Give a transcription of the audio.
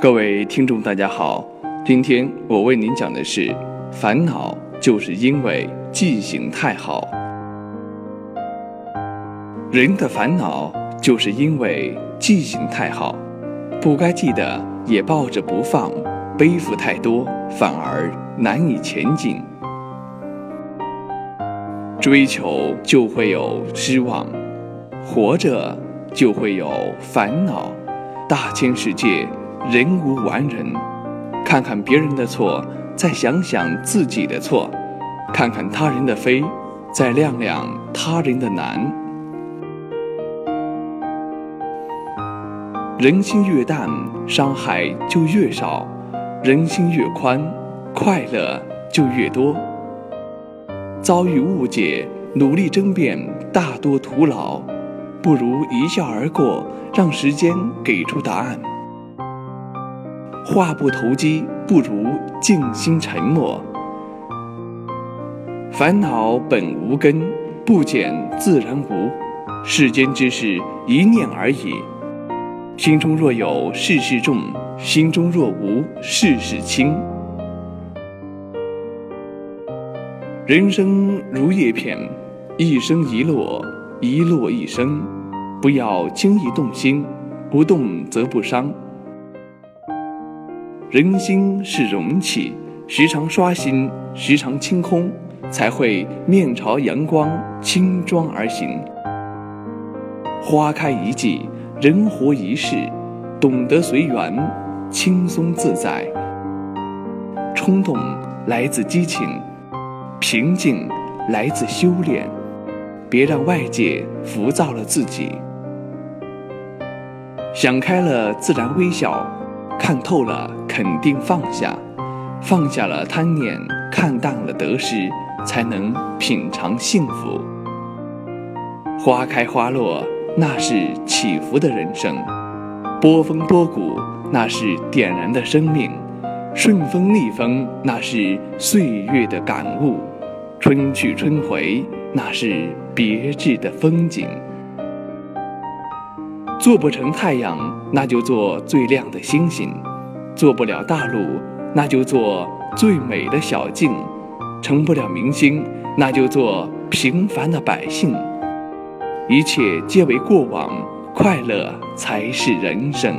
各位听众，大家好，今天我为您讲的是：烦恼就是因为记性太好。人的烦恼就是因为记性太好，不该记的也抱着不放，背负太多，反而难以前进。追求就会有失望，活着就会有烦恼。大千世界，人无完人。看看别人的错，再想想自己的错；看看他人的非，再亮亮他人的难。人心越淡，伤害就越少；人心越宽，快乐就越多。遭遇误解，努力争辩，大多徒劳，不如一笑而过，让时间给出答案。话不投机，不如静心沉默。烦恼本无根，不减自然无。世间之事，一念而已。心中若有事事重，心中若无事事轻。人生如叶片，一生一落，一落一生。不要轻易动心，不动则不伤。人心是容器，时常刷新，时常清空，才会面朝阳光，轻装而行。花开一季，人活一世，懂得随缘，轻松自在。冲动来自激情。平静来自修炼，别让外界浮躁了自己。想开了，自然微笑；看透了，肯定放下。放下了贪念，看淡了得失，才能品尝幸福。花开花落，那是起伏的人生；波峰波谷，那是点燃的生命。顺风逆风，那是岁月的感悟；春去春回，那是别致的风景。做不成太阳，那就做最亮的星星；做不了大陆，那就做最美的小径；成不了明星，那就做平凡的百姓。一切皆为过往，快乐才是人生。